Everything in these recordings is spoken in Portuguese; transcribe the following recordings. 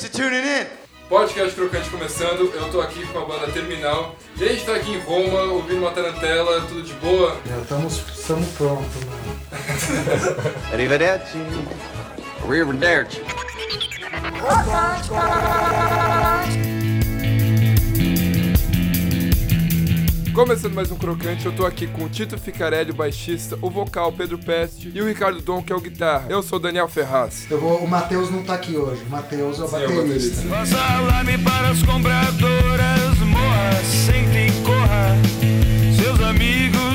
Thanks for tuning in. Podcast Crocante começando, eu tô aqui com a banda Terminal. E a gente tá aqui em Roma, ouvindo uma tarantela, tudo de boa. Estamos prontos, mano. Arrivederci. Arrivederci. Começando mais um Crocante, eu tô aqui com o Tito Ficarelli, o baixista, o vocal Pedro Peste e o Ricardo Dom, que é o guitarra. Eu sou o Daniel Ferraz. Eu vou, o Matheus não tá aqui hoje. O Matheus é o é o baterista. baterista. Faça alarme para as compradoras, morra, sente e corra. Seus amigos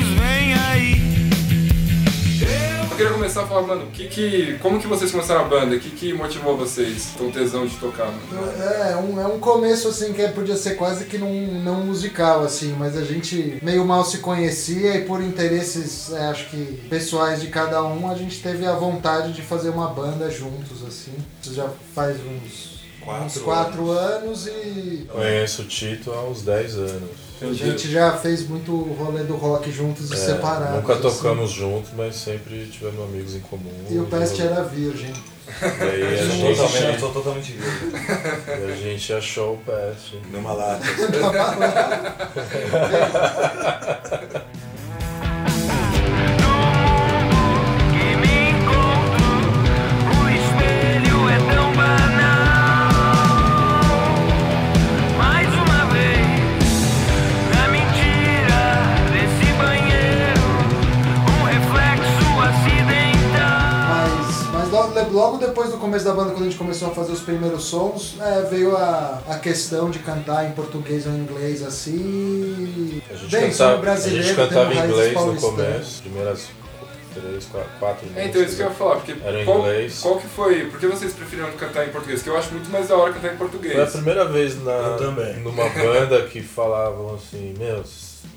Eu queria começar a falar, mano, que que, como que vocês começaram a banda? O que, que motivou vocês? Tão tesão de tocar, mano? É, um, é um começo assim que podia ser quase que não, não musical, assim, mas a gente meio mal se conhecia e por interesses, é, acho que pessoais de cada um, a gente teve a vontade de fazer uma banda juntos, assim. Isso já faz uns Quatro uns quatro anos e Conheço o Tito há uns 10 anos. a gente já fez muito rolê do rock juntos e É, separados. nunca assim. tocamos juntos, mas sempre tivemos amigos em comum. E o Pest era virgem. E aí a Eu gente, totalmente, eu sou totalmente virgem. e a gente achou o Pest. Numa lata. Que banda, quando a gente começou a fazer os primeiros sons, é, veio a, a questão de cantar em português ou em inglês assim. A gente Bem, cantava, brasileiro, a gente cantava em inglês no começo, primeiras três, quatro, quatro É, então isso que eu ia falar, porque Era em qual, inglês. qual que foi, por que vocês preferiram cantar em português? Que eu acho muito mais da hora cantar em português. Foi a primeira vez na, numa banda que falavam assim, meu,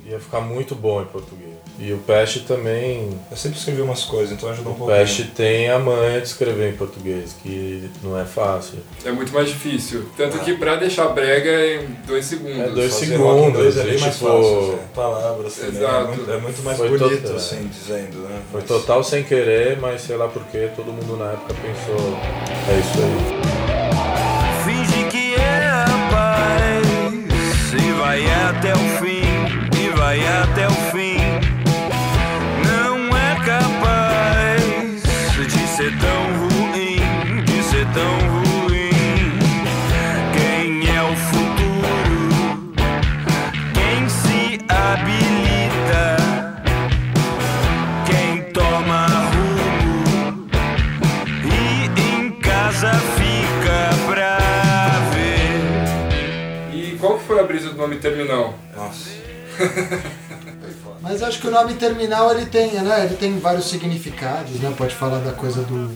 ia ficar muito bom em português. E o Pest também Eu sempre escrevi umas coisas, então ajuda um O pouco. Pest tem a manha de escrever em português, que não é fácil. É muito mais difícil. Tanto que pra deixar brega é em dois segundos. É dois em segundos, inglês é bem mais tipo, fácil. assim. Palavras também. É Exato. muito, é muito mais Foi bonito, total- assim, dizendo, né? Foi Mas- total sem querer, mas sei lá porquê, todo mundo na época pensou, é isso aí. Finge que é a paz e vai até o Terminal? Nossa. Mas acho que o nome terminal ele tem, né? Ele tem vários significados, né? Pode falar da coisa do.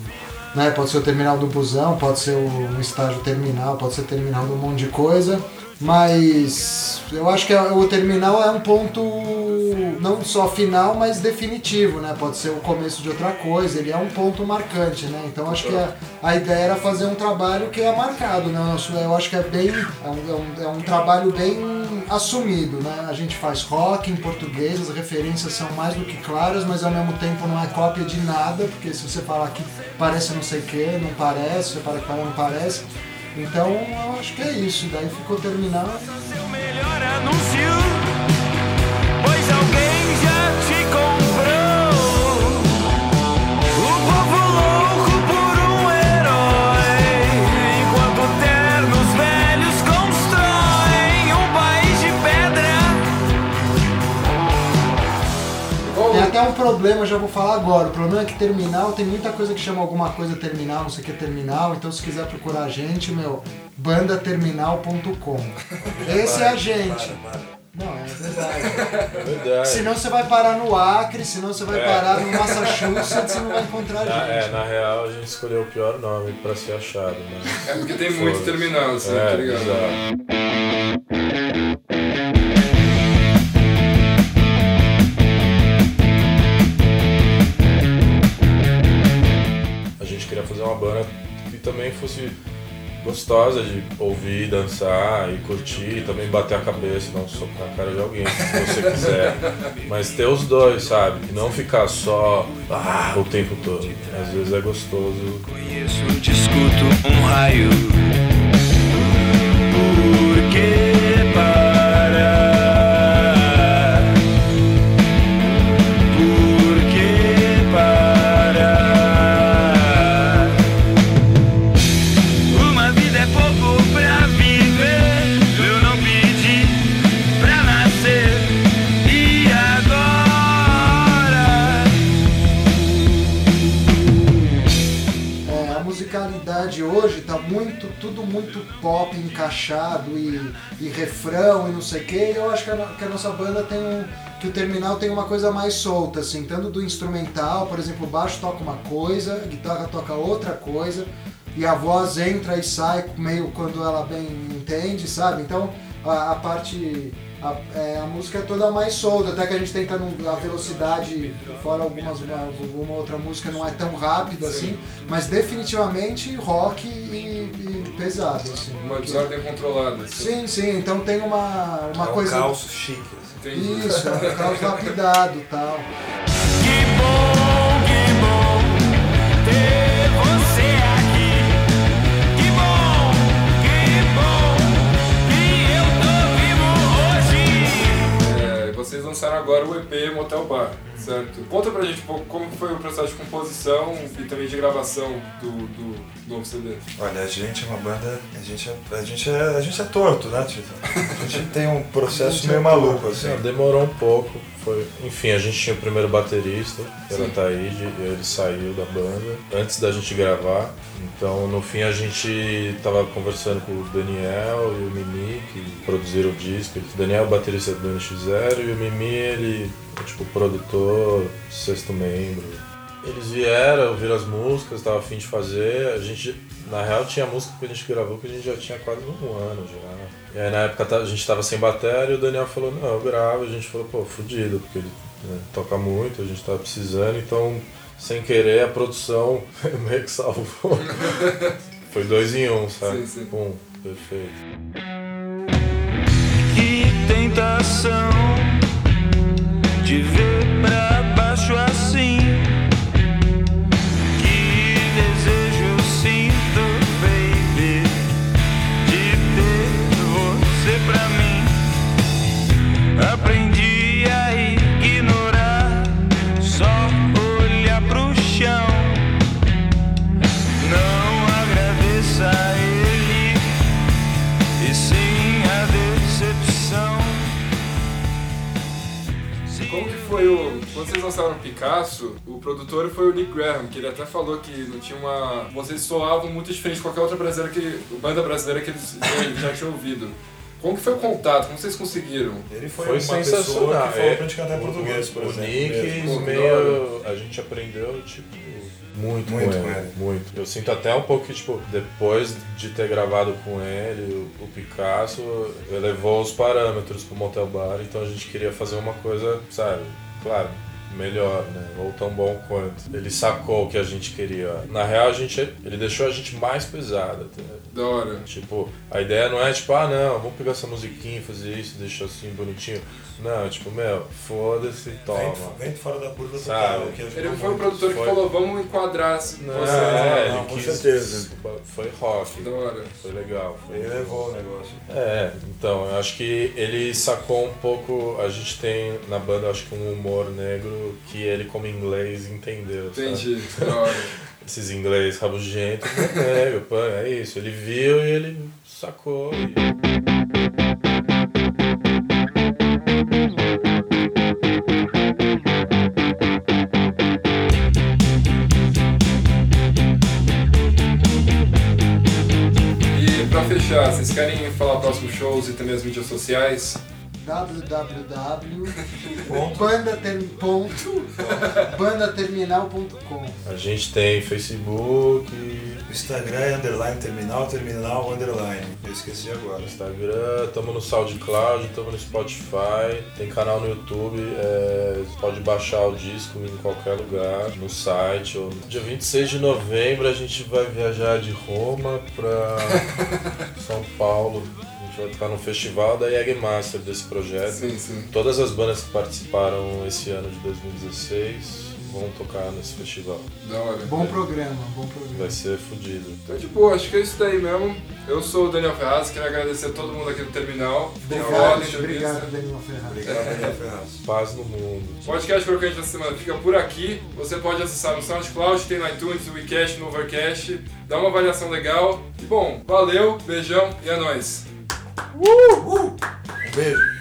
Né? Pode ser o terminal do busão, pode ser o, um estágio terminal, pode ser terminal de um monte de coisa. Mas eu acho que o terminal é um ponto não só final, mas definitivo, né? Pode ser o começo de outra coisa, ele é um ponto marcante, né? Então acho que a, a ideia era fazer um trabalho que é marcado, né? Eu acho que é bem. É um, é um- é um trabalho bem assumido, né? A gente faz rock em português, as referências são mais do que claras, mas ao mesmo tempo não é cópia de nada, porque se você falar que parece não sei o que, não parece, você falar que não parece. Então eu acho que é isso, daí ficou terminal. Seu melhor anúncio, Problema, já vou falar agora. O problema é que terminal tem muita coisa que chama alguma coisa terminal, não sei o que terminal. Então se quiser procurar a gente, meu, bandaterminal.com. Esse é a gente. Não, é verdade. É verdade. Senão você vai parar no Acre, senão você vai É. parar no Massachusetts e não vai encontrar a Na, é, gente. na real a gente escolheu o pior nome pra ser achado, mas... É porque tem muito terminal, assim, É, tá ligado? exato. também fosse gostosa de ouvir, dançar e curtir, e também bater a cabeça, não socar a cara de alguém, se você quiser. Mas ter os dois, sabe? E não ficar só ah, o tempo todo. Às vezes é gostoso. Conheço, um raio. Por quê? Encaixado e, e refrão e não sei o que. Eu acho que a, que a nossa banda tem um. que o terminal tem uma coisa mais solta, assim, tanto do instrumental, por exemplo, o baixo toca uma coisa, a guitarra toca outra coisa, e a voz entra e sai meio quando ela bem entende, sabe? Então a, a parte. A, é, a música é toda mais solta, até que a gente tenta num- a velocidade, fora algumas, uma, alguma outra música não é tão rápido assim, mas definitivamente rock e, e pesado. Assim, Uma desordem controlada. assim. Sim, sim, então tem uma, uma é um coisa. caos chique. assim. Isso, é um caos lapidado e tal. Que bom, Bar, certo? Conta pra gente um pouco como foi o processo de composição e também de gravação do, do novo CD. Olha, a gente é uma banda. A gente é, a gente é, a gente é torto, né, Tito? A gente tem um processo meio maluco, assim. Não, demorou um pouco. Foi... Enfim, a gente tinha o primeiro baterista, que era Taíde, e ele saiu da banda antes da gente gravar. Então, no fim, a gente tava conversando com o Daniel e o Mimi, que produziram o disco. O Daniel é o baterista do NX0 e o Mimi, ele é tipo produtor, sexto membro. Eles vieram, ouviram as músicas, tava afim de fazer. A gente, na real, tinha música que a gente gravou que a gente já tinha quase um ano já. E aí na época tá- a gente tava sem bateria e o Daniel falou, não, eu gravo. A gente falou, pô, fudido, porque ele né, toca muito, a gente tava precisando, então sem querer a produção meio que salvou. Foi dois em um, sabe? Sim, sim. Pum, perfeito. Que tentação de ver o o produtor foi o Nick Graham, que ele até falou que não tinha uma. Vocês soavam muito diferente de qualquer outra brasileira que. banda brasileira que eles já, já tinham ouvido. Como que foi o contato? Como vocês conseguiram? Ele foi, Foi uma pessoa que falou É, pra gente cantar em o- português, por o exemplo. Nick mesmo. Pô, que meio. A gente aprendeu, tipo, muito, Muito com, com ele, ele. Muito. Eu sinto até um pouco que, tipo, depois de ter gravado com ele, o, o Picasso elevou os parâmetros pro Motel Bar, então a gente queria fazer uma coisa, sabe, claro. Melhor, né? Ou tão bom quanto. Ele sacou o que a gente queria. Na real, a gente, ele deixou a gente mais pesada. Tá? Da hora. Tipo, a ideia não é tipo, ah não, vamos pegar essa musiquinha, fazer isso, deixar assim bonitinho. Não, tipo, meu, foda-se, toma. Vem, vem fora da curva que ajuda Ele foi muito. produtor que Foi. falou, vamos enquadrar. Não, Não, é, não, ele com quis- certeza. Foi rock. Da hora. Foi legal. Foi Ele levou o negócio. É, então, eu acho que ele sacou um pouco. A gente tem na banda, acho que um humor negro que ele, como inglês, entendeu. Entendi. Esses inglês rabugentos, é negro, pô, é isso. Ele viu e ele sacou. e- E pra fechar, vocês querem falar próximos shows e também as mídias sociais? www.bandaterminal.com A gente tem Facebook, O Instagram é underline terminal, terminal underline. Eu esqueci agora. Instagram, estamos no SoundCloud, estamos no Spotify, tem canal no YouTube, é, você pode baixar o disco em qualquer lugar, no site. Ou... Dia 26 de novembro a gente vai viajar de Roma para São Paulo. A gente vai tocar no festival da Jägermaster desse projeto. Sim, sim. Todas as bandas que participaram esse ano de 2016 vão tocar nesse festival. Da hora. Bom programa, bom programa. Vai ser fodido. Então, de boa, acho que é isso daí mesmo. Eu sou o Daniel Ferraz, quero agradecer a todo mundo aqui do Terminal. Obrigado, entrevista. obrigado, Daniel Ferraz. Obrigado, Daniel Ferraz. Paz no mundo. O podcast Crocante da semana fica por aqui. Você pode acessar no SoundCloud, tem no iTunes, no WeCast, no Overcast. Dá uma avaliação legal. E bom, valeu, beijão e é nóis. Um beijo. De